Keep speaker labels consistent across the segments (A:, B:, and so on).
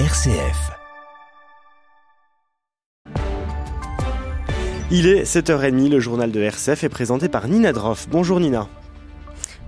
A: RCF. Il est 7h30, le journal de RCF est présenté par Nina Droff. Bonjour Nina.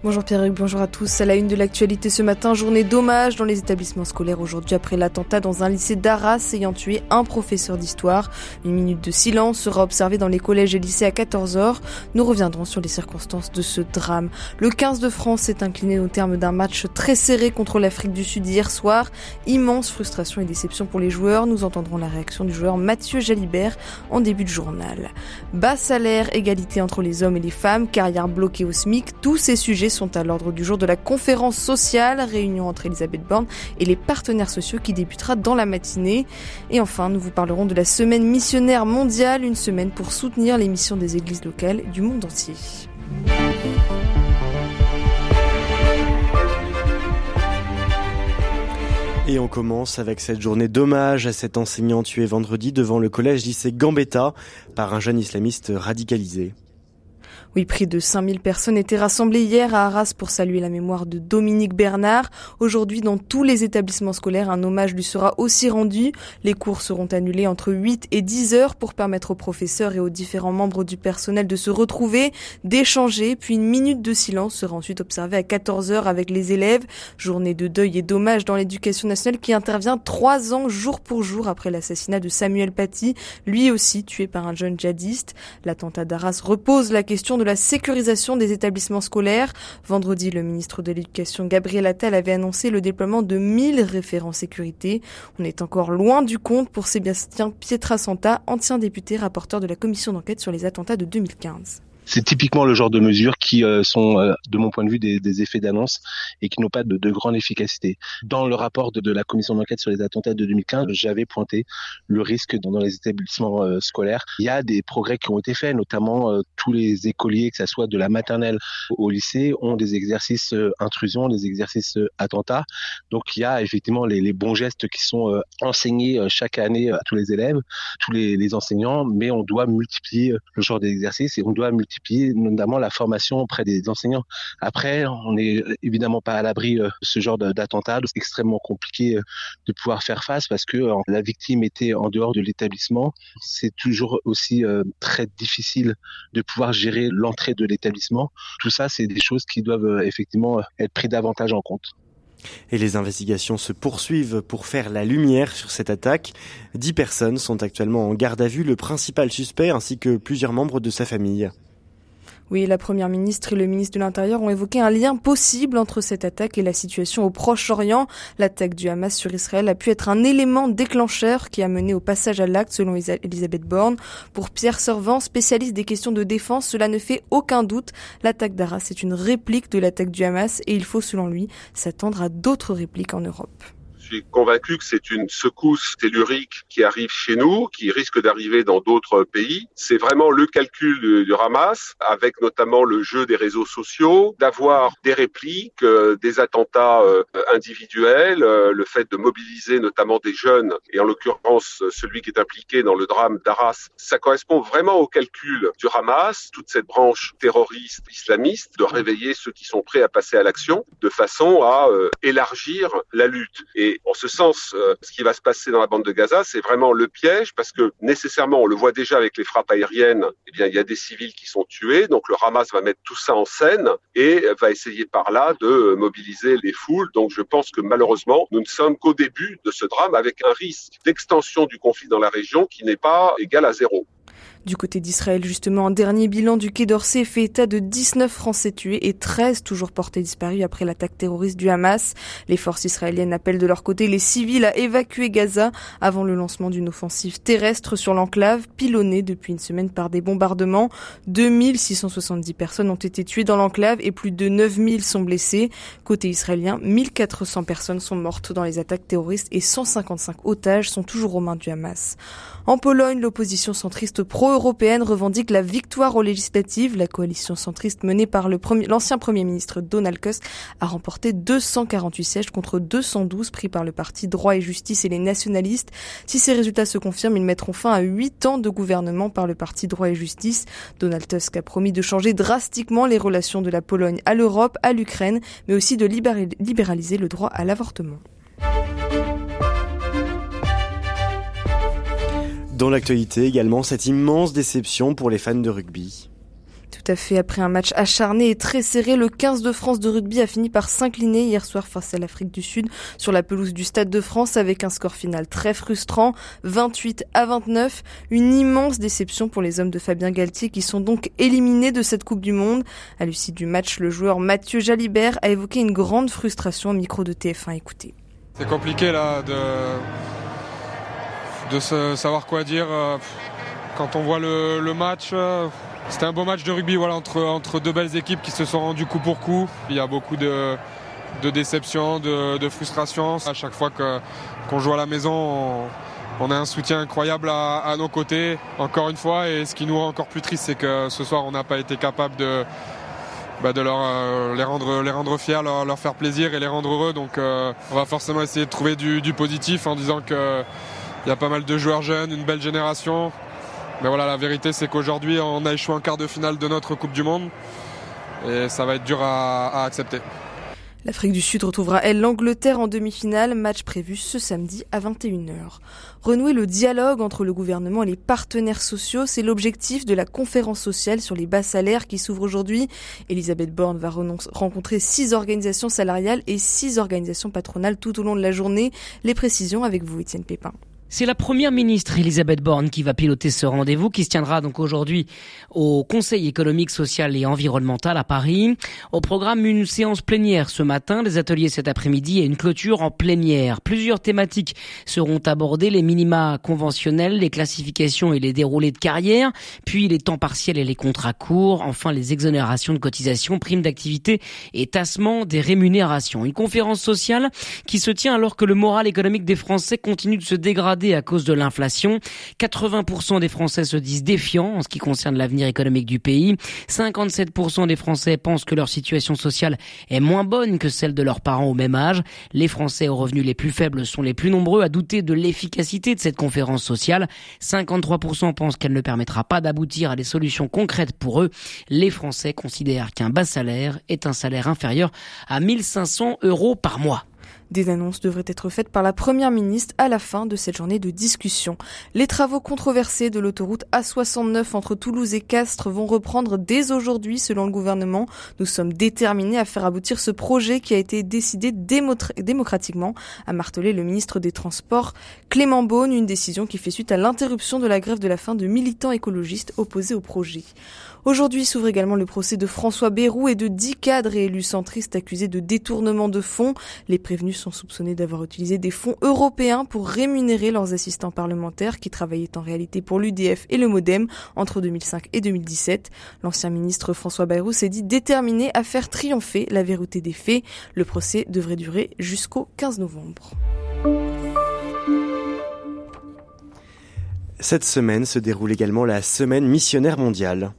B: Bonjour Pierre, bonjour à tous. À la une de l'actualité ce matin, journée d'hommage dans les établissements scolaires aujourd'hui après l'attentat dans un lycée d'Arras ayant tué un professeur d'histoire. Une minute de silence sera observée dans les collèges et lycées à 14h. Nous reviendrons sur les circonstances de ce drame. Le 15 de France s'est incliné au terme d'un match très serré contre l'Afrique du Sud hier soir. Immense frustration et déception pour les joueurs. Nous entendrons la réaction du joueur Mathieu Jalibert en début de journal. Bas salaire, égalité entre les hommes et les femmes, carrière bloquée au SMIC, tous ces sujets à l'ordre du jour de la conférence sociale, réunion entre Elisabeth Borne et les partenaires sociaux qui débutera dans la matinée. Et enfin, nous vous parlerons de la semaine missionnaire mondiale, une semaine pour soutenir les missions des églises locales du monde entier.
A: Et on commence avec cette journée d'hommage à cet enseignant tué vendredi devant le collège lycée Gambetta par un jeune islamiste radicalisé.
B: Oui, près de 5000 personnes étaient rassemblées hier à Arras pour saluer la mémoire de Dominique Bernard. Aujourd'hui, dans tous les établissements scolaires, un hommage lui sera aussi rendu. Les cours seront annulés entre 8 et 10 heures pour permettre aux professeurs et aux différents membres du personnel de se retrouver, d'échanger, puis une minute de silence sera ensuite observée à 14 heures avec les élèves. Journée de deuil et d'hommage dans l'éducation nationale qui intervient trois ans jour pour jour après l'assassinat de Samuel Paty, lui aussi tué par un jeune djihadiste. L'attentat d'Arras repose la question de la sécurisation des établissements scolaires. Vendredi, le ministre de l'Éducation Gabriel Attal avait annoncé le déploiement de 1000 référents sécurité. On est encore loin du compte pour Sébastien Pietrasanta, ancien député rapporteur de la commission d'enquête sur les attentats de 2015
C: c'est typiquement le genre de mesures qui euh, sont, euh, de mon point de vue, des, des effets d'annonce et qui n'ont pas de, de, grande efficacité. Dans le rapport de, de la commission d'enquête sur les attentats de 2015, j'avais pointé le risque dans, dans les établissements euh, scolaires. Il y a des progrès qui ont été faits, notamment tous les écoliers, que ce soit de la maternelle au lycée, ont des exercices intrusion, des exercices attentats. Donc il y a effectivement les, les bons gestes qui sont enseignés chaque année à tous les élèves, tous les, les enseignants, mais on doit multiplier le genre d'exercices et on doit multiplier notamment la formation auprès des enseignants. Après, on n'est évidemment pas à l'abri de ce genre d'attentat. C'est extrêmement compliqué euh, de pouvoir faire face parce que la victime était en dehors de l'établissement. C'est toujours aussi euh, très difficile de pouvoir gérer l'entrée de l'établissement. Tout ça, c'est des choses qui doivent euh, effectivement être prises davantage en compte.
A: Et les investigations se poursuivent pour faire la lumière sur cette attaque. Dix personnes sont actuellement en garde à vue, le principal suspect ainsi que plusieurs membres de sa famille.
B: Oui, la première ministre et le ministre de l'Intérieur ont évoqué un lien possible entre cette attaque et la situation au Proche-Orient. L'attaque du Hamas sur Israël a pu être un élément déclencheur qui a mené au passage à l'acte selon Elisabeth Borne. Pour Pierre Servant, spécialiste des questions de défense, cela ne fait aucun doute. L'attaque d'Arras est une réplique de l'attaque du Hamas et il faut selon lui s'attendre à d'autres répliques en Europe
D: suis convaincu que c'est une secousse tellurique qui arrive chez nous, qui risque d'arriver dans d'autres pays. C'est vraiment le calcul du, Hamas, avec notamment le jeu des réseaux sociaux, d'avoir des répliques, euh, des attentats euh, individuels, euh, le fait de mobiliser notamment des jeunes, et en l'occurrence celui qui est impliqué dans le drame d'Arras. Ça correspond vraiment au calcul du Hamas, toute cette branche terroriste islamiste, de réveiller ceux qui sont prêts à passer à l'action, de façon à élargir la lutte. En ce sens, euh, ce qui va se passer dans la bande de Gaza, c'est vraiment le piège parce que nécessairement, on le voit déjà avec les frappes aériennes, eh bien, il y a des civils qui sont tués. Donc, le Hamas va mettre tout ça en scène et va essayer par là de mobiliser les foules. Donc, je pense que malheureusement, nous ne sommes qu'au début de ce drame avec un risque d'extension du conflit dans la région qui n'est pas égal à zéro.
B: Du côté d'Israël, justement, un dernier bilan du Quai d'Orsay fait état de 19 Français tués et 13 toujours portés disparus après l'attaque terroriste du Hamas. Les forces israéliennes appellent de leur côté les civils à évacuer Gaza avant le lancement d'une offensive terrestre sur l'enclave, pilonnée depuis une semaine par des bombardements. 2670 personnes ont été tuées dans l'enclave et plus de 9000 sont blessées. Côté israélien, 1400 personnes sont mortes dans les attaques terroristes et 155 otages sont toujours aux mains du Hamas. En Pologne, l'opposition centriste pro-européenne revendique la victoire aux législatives. La coalition centriste menée par l'ancien premier, ministre Donald Tusk a remporté 248 sièges contre 212 pris par le parti Droit et Justice et les nationalistes. Si ces résultats se confirment, ils mettront fin à 8 ans de gouvernement par le parti Droit et Justice. Donald Tusk a promis de changer drastiquement les relations de la Pologne à l'Europe, à l'Ukraine, mais aussi de libéraliser le droit à l'avortement.
A: Dans l'actualité également, cette immense déception pour les fans de rugby.
B: Tout à fait. Après un match acharné et très serré, le 15 de France de rugby a fini par s'incliner hier soir face à l'Afrique du Sud sur la pelouse du Stade de France avec un score final très frustrant, 28 à 29. Une immense déception pour les hommes de Fabien Galtier qui sont donc éliminés de cette Coupe du Monde. À l'issue du match, le joueur Mathieu Jalibert a évoqué une grande frustration au micro de TF1. Écoutez.
E: C'est compliqué là de, de savoir quoi dire euh, quand on voit le, le match. Euh, c'était un beau match de rugby voilà, entre, entre deux belles équipes qui se sont rendues coup pour coup. Il y a beaucoup de, de déception, de, de, frustration. À chaque fois qu'on joue à la maison, on, a un soutien incroyable à, nos côtés, encore une fois. Et ce qui nous rend encore plus triste, c'est que ce soir, on n'a pas été capable de, bah, de leur, euh, les, rendre, les rendre fiers, leur, faire plaisir et les rendre heureux. Donc euh, on va forcément essayer de trouver du, du positif en disant qu'il y a pas mal de joueurs jeunes, une belle génération. Mais voilà, la vérité, c'est qu'aujourd'hui, on a échoué en quart de finale de notre Coupe du Monde. Et ça va être dur à, accepter.
B: L'Afrique du Sud retrouvera, elle, l'Angleterre en demi-finale, match prévu ce samedi à 21h. Renouer le dialogue entre le gouvernement et les partenaires sociaux, c'est l'objectif de la conférence sociale sur les bas salaires qui s'ouvre aujourd'hui. Elisabeth Borne va rencontrer six organisations salariales et six organisations patronales tout au long de la journée. Les précisions avec vous, Étienne Pépin.
F: C'est la première ministre Elisabeth Borne qui va piloter ce rendez-vous qui se tiendra donc aujourd'hui au Conseil économique, social et environnemental à Paris. Au programme, une séance plénière ce matin, des ateliers cet après-midi et une clôture en plénière. Plusieurs thématiques seront abordées, les minima conventionnels, les classifications et les déroulés de carrière, puis les temps partiels et les contrats courts, enfin les exonérations de cotisations, primes d'activité et tassement des rémunérations. Une conférence sociale qui se tient alors que le moral économique des Français continue de se dégrader à cause de l'inflation. 80% des Français se disent défiants en ce qui concerne l'avenir économique du pays. 57% des Français pensent que leur situation sociale est moins bonne que celle de leurs parents au même âge. Les Français aux revenus les plus faibles sont les plus nombreux à douter de l'efficacité de cette conférence sociale. 53% pensent qu'elle ne permettra pas d'aboutir à des solutions concrètes pour eux. Les Français considèrent qu'un bas salaire est un salaire inférieur à 1500 euros par mois.
B: Des annonces devraient être faites par la Première ministre à la fin de cette journée de discussion. Les travaux controversés de l'autoroute A69 entre Toulouse et Castres vont reprendre dès aujourd'hui selon le gouvernement. Nous sommes déterminés à faire aboutir ce projet qui a été décidé démocratiquement, a martelé le ministre des Transports Clément Beaune, une décision qui fait suite à l'interruption de la grève de la faim de militants écologistes opposés au projet. Aujourd'hui s'ouvre également le procès de François Bayrou et de dix cadres et élus centristes accusés de détournement de fonds. Les prévenus sont soupçonnés d'avoir utilisé des fonds européens pour rémunérer leurs assistants parlementaires qui travaillaient en réalité pour l'UDF et le Modem entre 2005 et 2017. L'ancien ministre François Bayrou s'est dit déterminé à faire triompher la vérité des faits. Le procès devrait durer jusqu'au 15 novembre.
A: Cette semaine se déroule également la semaine missionnaire mondiale.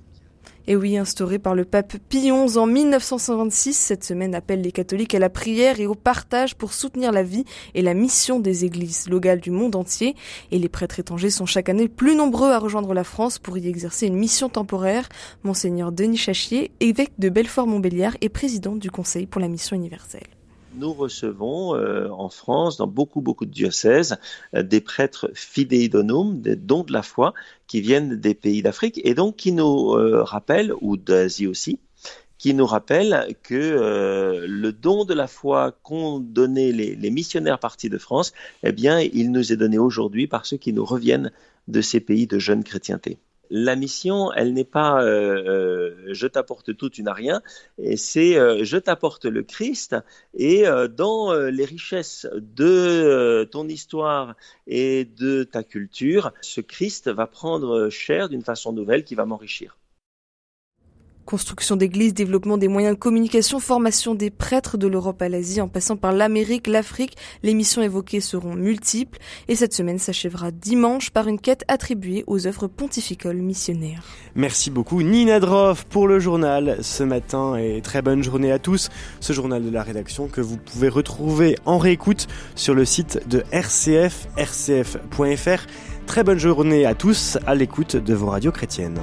B: Et oui, instaurée par le pape Pie XI en 1926, cette semaine appelle les catholiques à la prière et au partage pour soutenir la vie et la mission des églises locales du monde entier. Et les prêtres étrangers sont chaque année plus nombreux à rejoindre la France pour y exercer une mission temporaire. Monseigneur Denis Chachier, évêque de Belfort-Montbéliard et président du Conseil pour la mission universelle
G: nous recevons euh, en France, dans beaucoup, beaucoup de diocèses, euh, des prêtres fidéidonum, des dons de la foi, qui viennent des pays d'Afrique et donc qui nous euh, rappellent, ou d'Asie aussi, qui nous rappellent que le don de la foi qu'ont donné les, les, missionnaires partis de France, eh bien, il nous est donné aujourd'hui par ceux qui nous reviennent de ces pays de jeune chrétienté la mission, elle n'est pas euh, euh, je t'apporte tout, tu n'as rien, c'est euh, je t'apporte le Christ, et dans les richesses de ton histoire et de ta culture, ce Christ va prendre chair d'une façon nouvelle qui va m'enrichir.
B: Construction d'églises, développement des moyens de communication, formation des prêtres de l'Europe à l'Asie en passant par l'Amérique, l'Afrique, les missions évoquées seront multiples et cette semaine s'achèvera dimanche par une quête attribuée aux œuvres pontificales missionnaires.
A: Merci beaucoup Nina Droff pour le journal ce matin et très bonne journée à tous. Ce journal de la rédaction que vous pouvez retrouver en réécoute sur le site de RCF, rcf.fr. Très bonne journée à tous à l'écoute de vos radios chrétiennes.